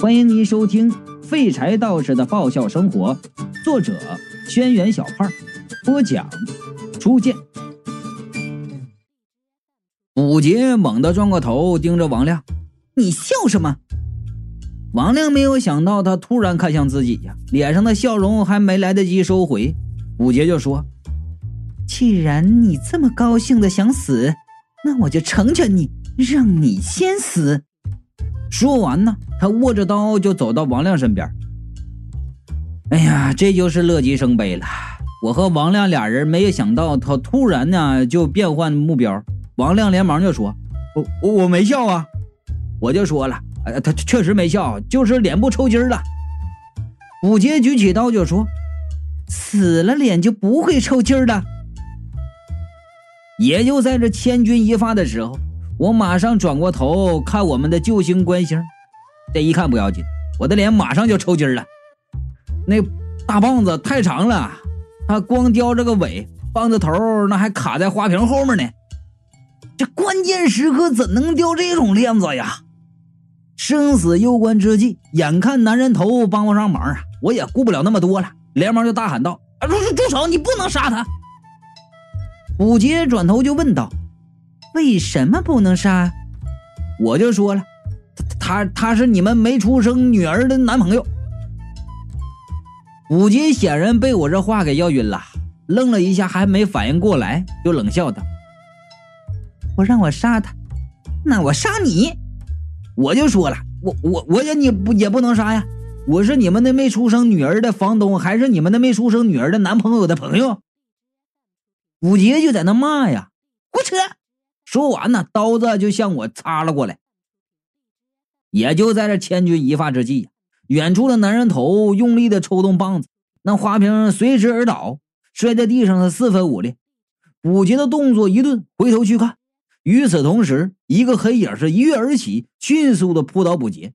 欢迎您收听《废柴道士的爆笑生活》，作者：轩辕小胖，播讲：初见。武杰猛地转过头，盯着王亮：“你笑什么？”王亮没有想到他突然看向自己呀，脸上的笑容还没来得及收回，武杰就说：“既然你这么高兴的想死，那我就成全你，让你先死。”说完呢，他握着刀就走到王亮身边。哎呀，这就是乐极生悲了。我和王亮俩人没有想到，他突然呢就变换目标。王亮连忙就说：“我我没笑啊！”我就说了：“哎，他确实没笑，就是脸部抽筋了。”武杰举起刀就说：“死了脸就不会抽筋了。”也就在这千钧一发的时候。我马上转过头看我们的救星观星，这一看不要紧，我的脸马上就抽筋了。那大棒子太长了，它光叼着个尾，棒子头那还卡在花瓶后面呢。这关键时刻怎能掉这种链子呀？生死攸关之际，眼看男人头帮不上忙啊，我也顾不了那么多了，连忙就大喊道：“住住住手！你不能杀他！”武杰转头就问道。为什么不能杀？我就说了，他他是你们没出生女儿的男朋友。武杰显然被我这话给要晕了，愣了一下，还没反应过来，就冷笑道：“我让我杀他，那我杀你。”我就说了，我我我也你不也不能杀呀，我是你们那没出生女儿的房东，还是你们那没出生女儿的男朋友的朋友？武杰就在那骂呀，胡扯！说完呢，刀子就向我插了过来。也就在这千钧一发之际，远处的男人头用力的抽动棒子，那花瓶随之而倒，摔在地上是四分五裂。武杰的动作一顿，回头去看，与此同时，一个黑影是一跃而起，迅速的扑倒武杰。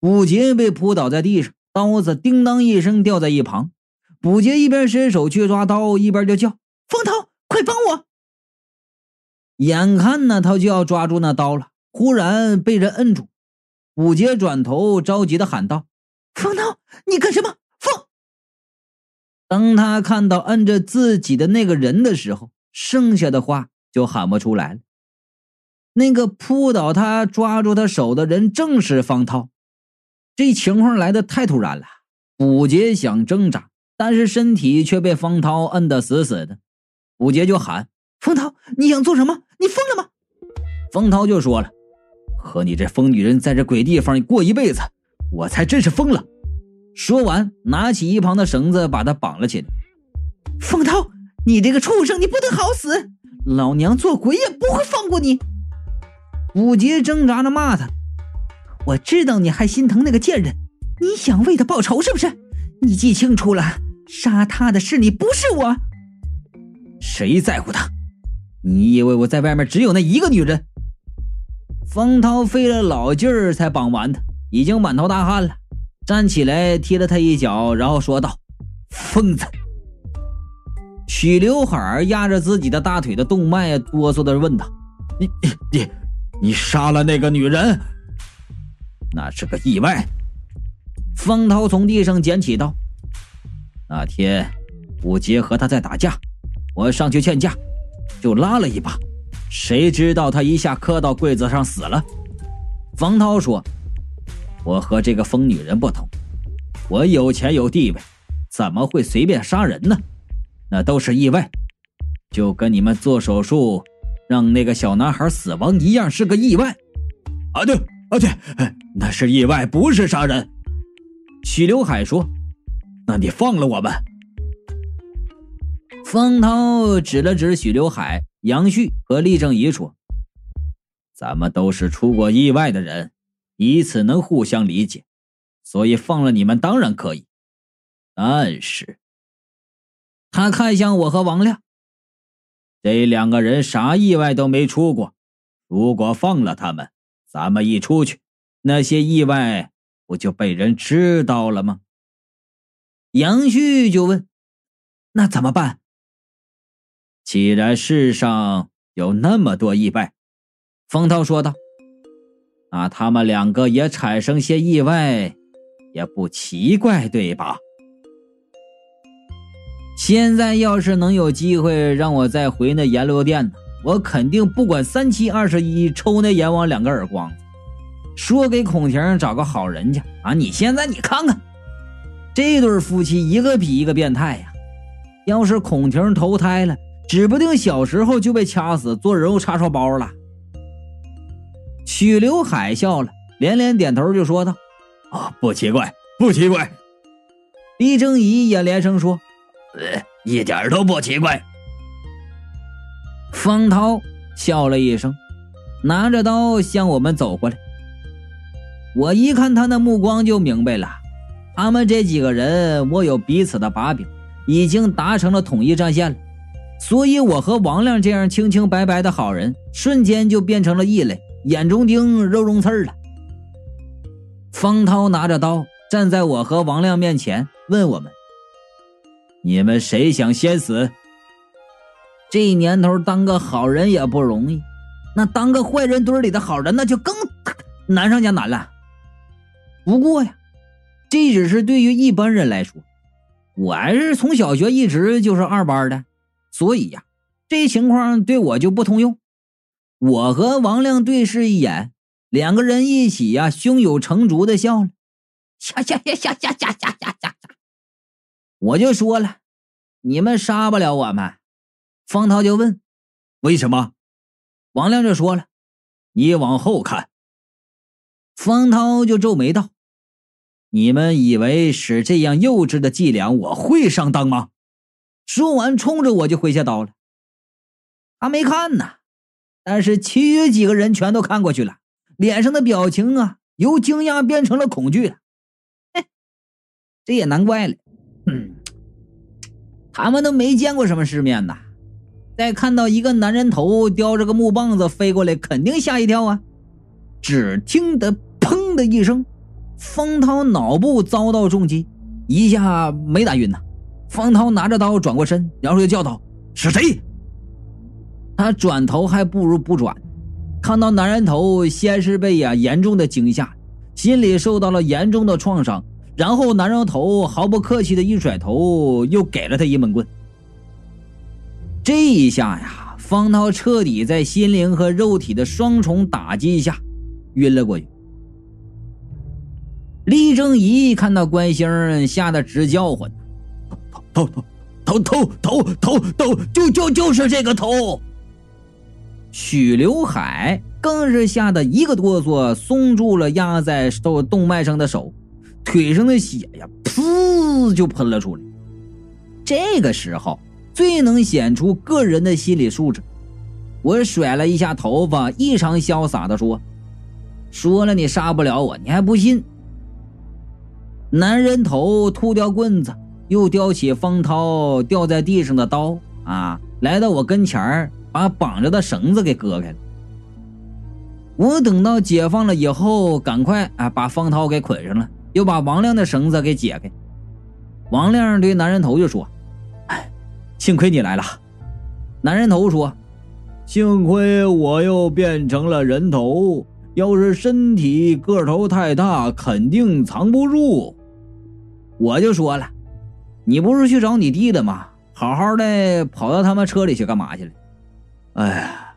武杰被扑倒在地上，刀子叮当一声掉在一旁。武杰一边伸手去抓刀，一边就叫：“风涛，快帮我！”眼看呢，他就要抓住那刀了，忽然被人摁住。武杰转头着急的喊道：“风涛，你干什么？”风。当他看到摁着自己的那个人的时候，剩下的话就喊不出来了。那个扑倒他、抓住他手的人正是方涛。这情况来的太突然了，武杰想挣扎，但是身体却被方涛摁得死死的。武杰就喊。风涛，你想做什么？你疯了吗？冯涛就说了：“和你这疯女人在这鬼地方过一辈子，我才真是疯了。”说完，拿起一旁的绳子把他绑了起来。冯涛，你这个畜生，你不得好死！老娘做鬼也不会放过你！武杰挣扎着骂他：“我知道你还心疼那个贱人，你想为他报仇是不是？你记清楚了，杀他的是你，不是我。谁在乎他？”你以为我在外面只有那一个女人？方涛费了老劲儿才绑完他，已经满头大汗了，站起来踢了他一脚，然后说道：“疯子！”许刘海压着自己的大腿的动脉，哆嗦的问道：“你你你你杀了那个女人？那是个意外。”方涛从地上捡起刀。那天武杰和他在打架，我上去劝架。就拉了一把，谁知道他一下磕到柜子上死了。方涛说：“我和这个疯女人不同，我有钱有地位，怎么会随便杀人呢？那都是意外，就跟你们做手术让那个小男孩死亡一样，是个意外。”啊对啊对，那是意外，不是杀人。许刘海说：“那你放了我们。”方涛指了指许刘海、杨旭和厉正仪说：“咱们都是出过意外的人，以此能互相理解，所以放了你们当然可以。但是，他看向我和王亮，这两个人啥意外都没出过，如果放了他们，咱们一出去，那些意外不就被人知道了吗？”杨旭就问：“那怎么办？”既然世上有那么多意外，方涛说道：“那他们两个也产生些意外，也不奇怪，对吧？现在要是能有机会让我再回那阎罗殿呢，我肯定不管三七二十一，抽那阎王两个耳光，说给孔婷找个好人家啊！你现在你看看，这对夫妻一个比一个变态呀！要是孔婷投胎了，指不定小时候就被掐死做人肉叉烧包了。许刘海笑了，连连点头就说道：“啊，不奇怪，不奇怪。”李正仪也连声说。呃，一点都不奇怪。方涛笑了一声，拿着刀向我们走过来。我一看他那目光就明白了，他们这几个人握有彼此的把柄，已经达成了统一战线了。所以，我和王亮这样清清白白的好人，瞬间就变成了异类，眼中钉，肉中刺了。方涛拿着刀站在我和王亮面前，问我们。你们谁想先死？这年头当个好人也不容易，那当个坏人堆里的好人那就更难上加难了。不过呀，这只是对于一般人来说，我还是从小学一直就是二班的，所以呀，这情况对我就不通用。我和王亮对视一眼，两个人一起呀，胸有成竹的笑了，笑笑笑笑笑笑笑笑笑。我就说了，你们杀不了我们。方涛就问：“为什么？”王亮就说了：“你往后看。”方涛就皱眉道：“你们以为使这样幼稚的伎俩，我会上当吗？”说完，冲着我就挥下刀了。他没看呢，但是其余几个人全都看过去了，脸上的表情啊，由惊讶变成了恐惧。嘿，这也难怪了。嗯，他们都没见过什么世面呐，再看到一个男人头叼着个木棒子飞过来，肯定吓一跳啊！只听得“砰”的一声，方涛脑部遭到重击，一下没打晕呐。方涛拿着刀转过身，然后就叫道：“是谁？”他转头还不如不转，看到男人头，先是被呀严重的惊吓，心里受到了严重的创伤。然后男人头毫不客气的一甩头，又给了他一闷棍。这一下呀，方涛彻底在心灵和肉体的双重打击下晕了过去。厉正仪看到关星，吓得直叫唤：“头头头头头头头，就就就是这个头！”许刘海更是吓得一个哆嗦，松住了压在动动脉上的手。腿上的血呀，噗就喷了出来。这个时候最能显出个人的心理素质。我甩了一下头发，异常潇洒的说：“说了你杀不了我，你还不信？”男人头吐掉棍子，又叼起方涛掉在地上的刀啊，来到我跟前儿，把绑着的绳子给割开了。我等到解放了以后，赶快啊把方涛给捆上了。又把王亮的绳子给解开，王亮对男人头就说：“哎，幸亏你来了。”男人头说：“幸亏我又变成了人头，要是身体个头太大，肯定藏不住。”我就说了：“你不是去找你弟的吗？好好的跑到他们车里去干嘛去了？”哎呀，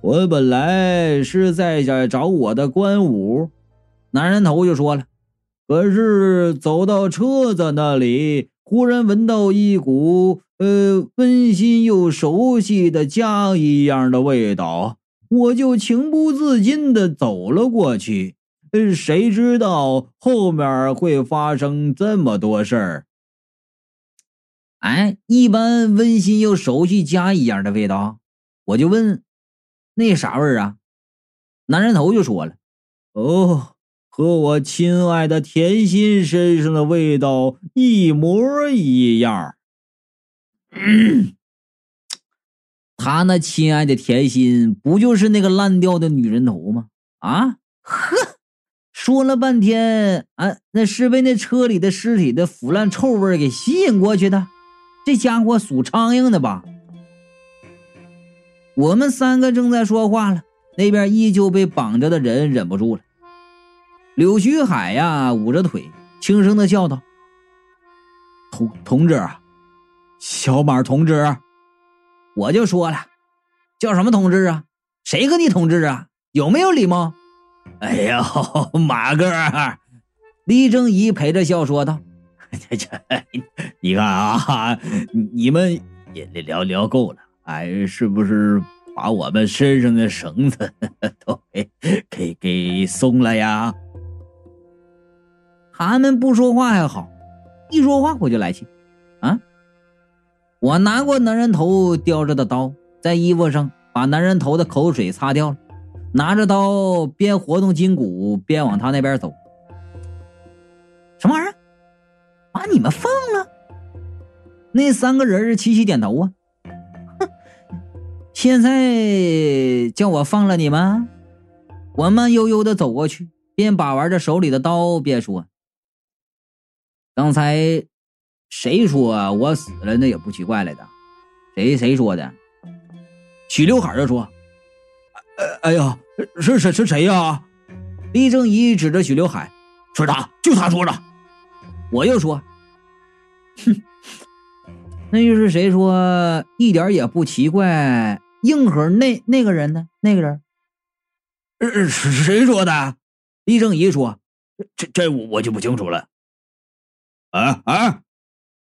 我本来是在这找我的官武。男人头就说了。可是走到车子那里，忽然闻到一股呃温馨又熟悉的家一样的味道，我就情不自禁的走了过去。呃，谁知道后面会发生这么多事儿？哎，一般温馨又熟悉家一样的味道，我就问，那啥味儿啊？男人头就说了，哦。和我亲爱的甜心身上的味道一模一样。嗯 他那亲爱的甜心不就是那个烂掉的女人头吗？啊，呵，说了半天，啊，那是被那车里的尸体的腐烂臭味给吸引过去的。这家伙属苍蝇的吧？我们三个正在说话了，那边依旧被绑着的人忍不住了。柳徐海呀，捂着腿，轻声的叫道：“同同志啊，小马同志。”我就说了，叫什么同志啊？谁跟你同志啊？有没有礼貌？哎呦，马哥！李正义陪着笑说道：“这这，你看啊，你们也聊聊够了，哎，是不是把我们身上的绳子都给给给松了呀？”他们不说话还好，一说话我就来气啊！我拿过男人头叼着的刀，在衣服上把男人头的口水擦掉了。拿着刀边活动筋骨边往他那边走。那三个人齐齐点头啊！哼，现在叫我放了你们？我慢悠悠的走过去，边把玩着手里的刀边说：“刚才谁说我死了？那也不奇怪了的。谁谁说的？许刘海就说。”哎呀，是谁是谁呀？李正一指着许刘海，说他，就他说的。我又说，哼，那又是谁说？一点也不奇怪。硬核那那个人呢？那个人，是谁说的？李正义说，这这我就不清楚了。啊啊！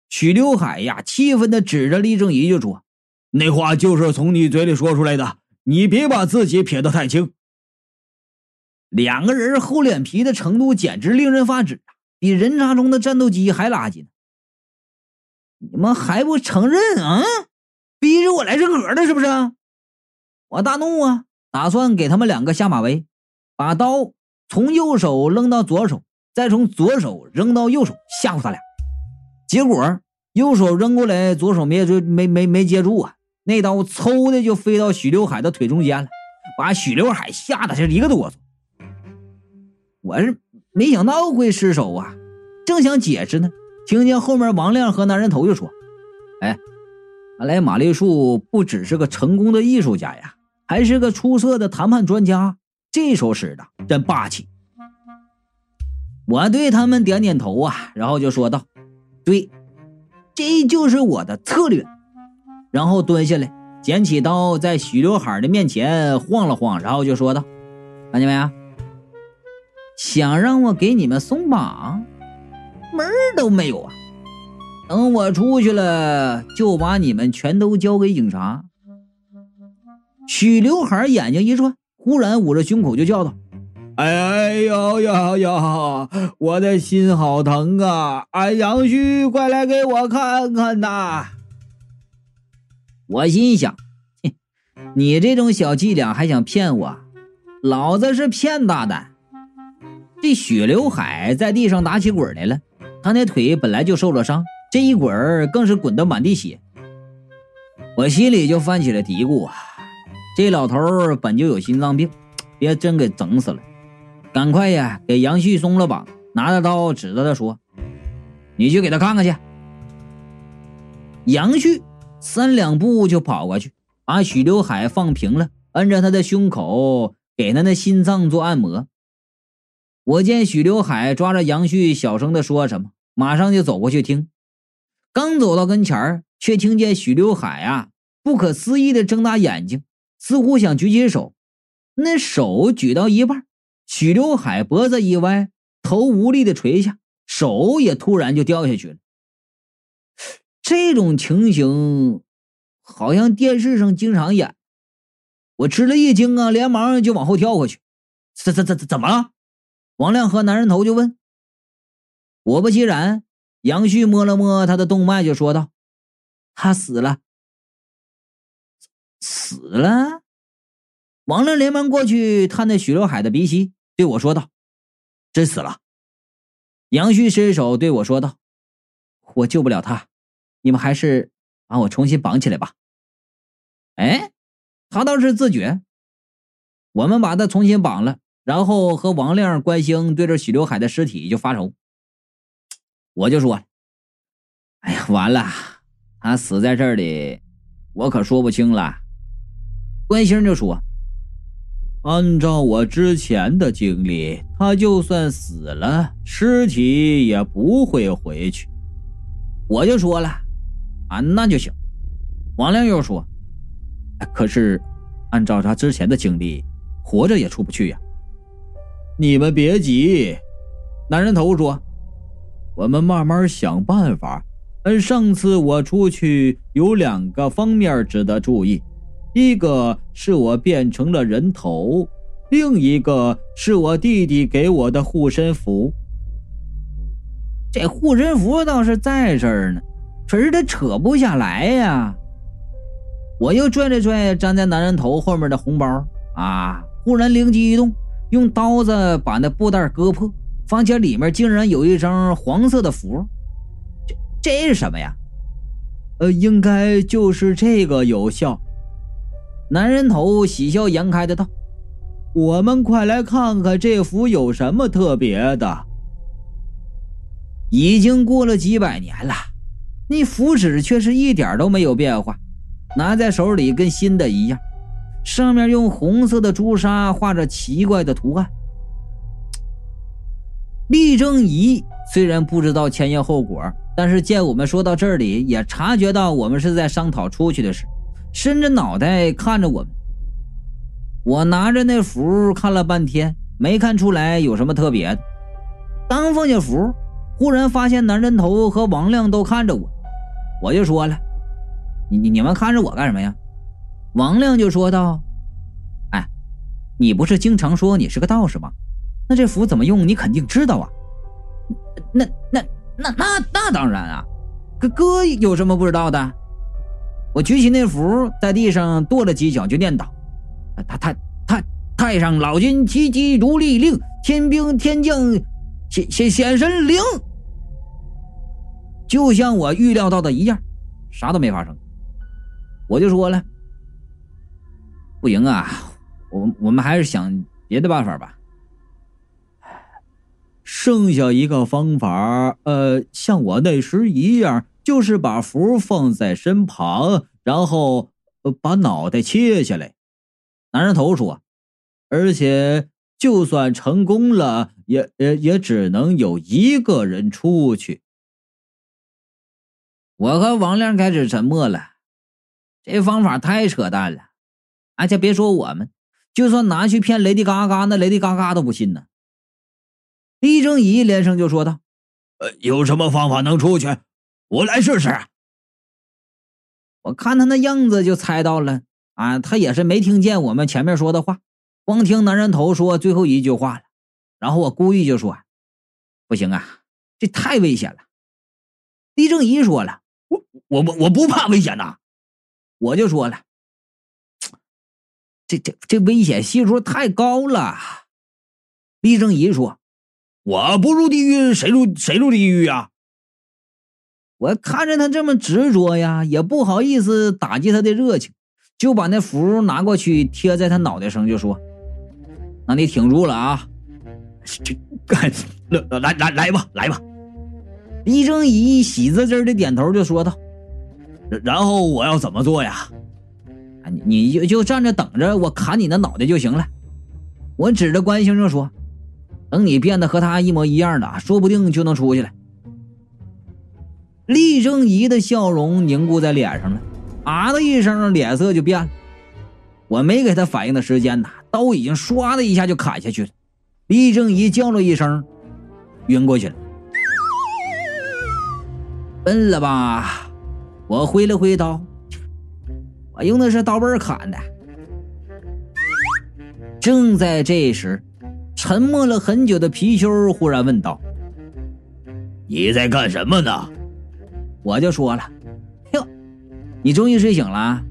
许刘海呀，气愤的指着李正义就说：“那话就是从你嘴里说出来的。”你别把自己撇得太轻。两个人厚脸皮的程度简直令人发指啊，比人渣中的战斗机还垃圾呢！你们还不承认啊？逼着我来认盒的是不是？我大怒啊，打算给他们两个下马威，把刀从右手扔到左手，再从左手扔到右手，吓唬他俩。结果右手扔过来，左手没没没没接住啊！那刀嗖的就飞到许刘海的腿中间了，把许刘海吓得是一个哆嗦。我是没想到会失手啊，正想解释呢，听见后面王亮和男人头就说：“哎，看来马丽树不只是个成功的艺术家呀，还是个出色的谈判专家。这手使的真霸气。”我对他们点点头啊，然后就说道：“对，这就是我的策略。”然后蹲下来，捡起刀，在许刘海的面前晃了晃，然后就说道：“看见没有？想让我给你们松绑，门儿都没有啊！等我出去了，就把你们全都交给警察。”许刘海眼睛一转，忽然捂着胸口就叫道：“哎呦呦呦！我的心好疼啊！哎，杨旭，快来给我看看呐！”我心想：“你这种小伎俩还想骗我？老子是骗大胆！”这许刘海在地上打起滚来了，他那腿本来就受了伤，这一滚更是滚得满地血。我心里就泛起了嘀咕啊：这老头本就有心脏病，别真给整死了！赶快呀，给杨旭松了绑，拿着刀指着他说：“你去给他看看去。”杨旭。三两步就跑过去，把许刘海放平了，摁着他的胸口，给他的心脏做按摩。我见许刘海抓着杨旭，小声的说什么，马上就走过去听。刚走到跟前儿，却听见许刘海啊，不可思议的睁大眼睛，似乎想举起手。那手举到一半，许刘海脖子一歪，头无力的垂下，手也突然就掉下去了。这种情形好像电视上经常演，我吃了一惊啊，连忙就往后跳过去。怎怎怎怎怎么了？王亮和男人头就问。果不其然，杨旭摸了摸他的动脉，就说道：“他死了，死了。”王亮连忙过去探那许刘海的鼻息，对我说道：“真死了。”杨旭伸手对我说道：“我救不了他。”你们还是把我重新绑起来吧。哎，他倒是自觉。我们把他重新绑了，然后和王亮、关兴对着许刘海的尸体就发愁。我就说：“哎呀，完了，他死在这里，我可说不清了。”关兴就说：“按照我之前的经历，他就算死了，尸体也不会回去。我就说了，啊，那就行。王亮又说，可是按照他之前的经历，活着也出不去呀。你们别急，男人头说，我们慢慢想办法。嗯，上次我出去有两个方面值得注意。一个是我变成了人头，另一个是我弟弟给我的护身符。这护身符倒是在这儿呢，可是他扯不下来呀。我又拽了拽粘在男人头后面的红包，啊，忽然灵机一动，用刀子把那布袋割破，房间里面竟然有一张黄色的符。这这是什么呀？呃，应该就是这个有效。男人头喜笑颜开的道：“我们快来看看这符有什么特别的。已经过了几百年了，那符纸却是一点都没有变化，拿在手里跟新的一样。上面用红色的朱砂画着奇怪的图案。”厉正仪虽然不知道前因后果，但是见我们说到这里，也察觉到我们是在商讨出去的事。伸着脑袋看着我们，我拿着那符看了半天，没看出来有什么特别的。刚放下符，忽然发现男人头和王亮都看着我，我就说了：“你你你们看着我干什么呀？”王亮就说道：“哎，你不是经常说你是个道士吗？那这符怎么用，你肯定知道啊。”“那那那那那当然啊，哥哥有什么不知道的？”我举起那符，在地上跺了几脚，就念叨：“太太太太上老君急急如律令，天兵天将显显显神灵。”就像我预料到的一样，啥都没发生。我就说了：“不行啊，我我们还是想别的办法吧。剩下一个方法，呃，像我那时一样。”就是把符放在身旁，然后把脑袋切下来。男人头说：“而且就算成功了，也也也只能有一个人出去。”我和王亮开始沉默了。这方法太扯淡了，而且别说我们，就算拿去骗雷迪嘎嘎，那雷迪嘎嘎都不信呢。李正仪连声就说道：“呃，有什么方法能出去？”我来试试。我看他那样子就猜到了啊，他也是没听见我们前面说的话，光听男人头说最后一句话了。然后我故意就说：“不行啊，这太危险了。”李正仪说了：“我我我我不怕危险呐。”我就说了：“这这这危险系数太高了。”李正仪说：“我不入地狱，谁入谁入地狱呀？”我看着他这么执着呀，也不好意思打击他的热情，就把那符拿过去贴在他脑袋上，就说：“那你挺住了啊，这干来来来吧，来吧。”李正一喜滋滋的点头，就说道：“然后我要怎么做呀？你你就就站着等着我砍你的脑袋就行了。”我指着关先生说：“等你变得和他一模一样的，说不定就能出去了。”厉正仪的笑容凝固在脸上了，啊的一声，脸色就变了。我没给他反应的时间呐，刀已经唰的一下就砍下去了。厉正仪叫了一声，晕过去了。笨了吧？我挥了挥刀，我用的是刀背砍的。正在这时，沉默了很久的貔貅忽然问道：“你在干什么呢？”我就说了，哟，你终于睡醒了。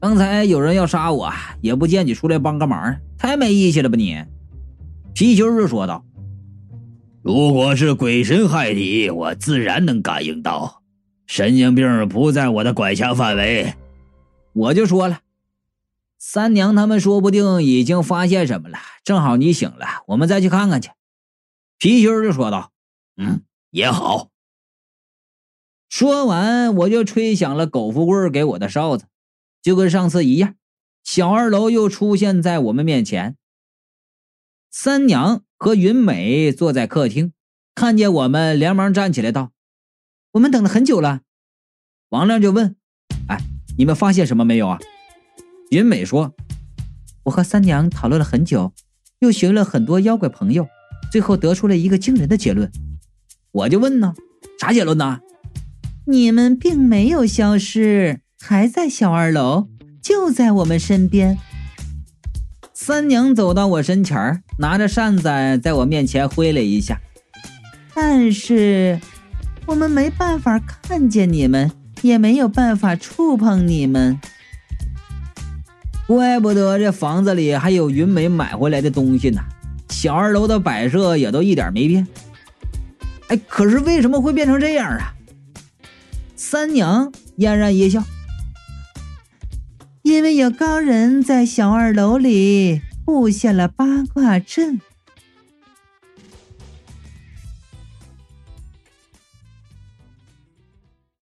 刚才有人要杀我，也不见你出来帮个忙，太没义气了吧你？貔貅就说道：“如果是鬼神害你，我自然能感应到。神经病不在我的管辖范围。”我就说了，三娘他们说不定已经发现什么了，正好你醒了，我们再去看看去。皮貅就说道：“嗯，也好。”说完，我就吹响了狗富贵给我的哨子，就跟上次一样，小二楼又出现在我们面前，三娘和云美坐在客厅，看见我们，连忙站起来道：“我们等了很久了。”王亮就问：“哎，你们发现什么没有啊？”云美说：“我和三娘讨论了很久，又寻了很多妖怪朋友，最后得出了一个惊人的结论。”我就问呢：“啥结论呢？”你们并没有消失，还在小二楼，就在我们身边。三娘走到我身前，拿着扇子在我面前挥了一下。但是我们没办法看见你们，也没有办法触碰你们。怪不得这房子里还有云美买回来的东西呢，小二楼的摆设也都一点没变。哎，可是为什么会变成这样啊？三娘嫣然一笑，因为有高人在小二楼里布下了八卦阵。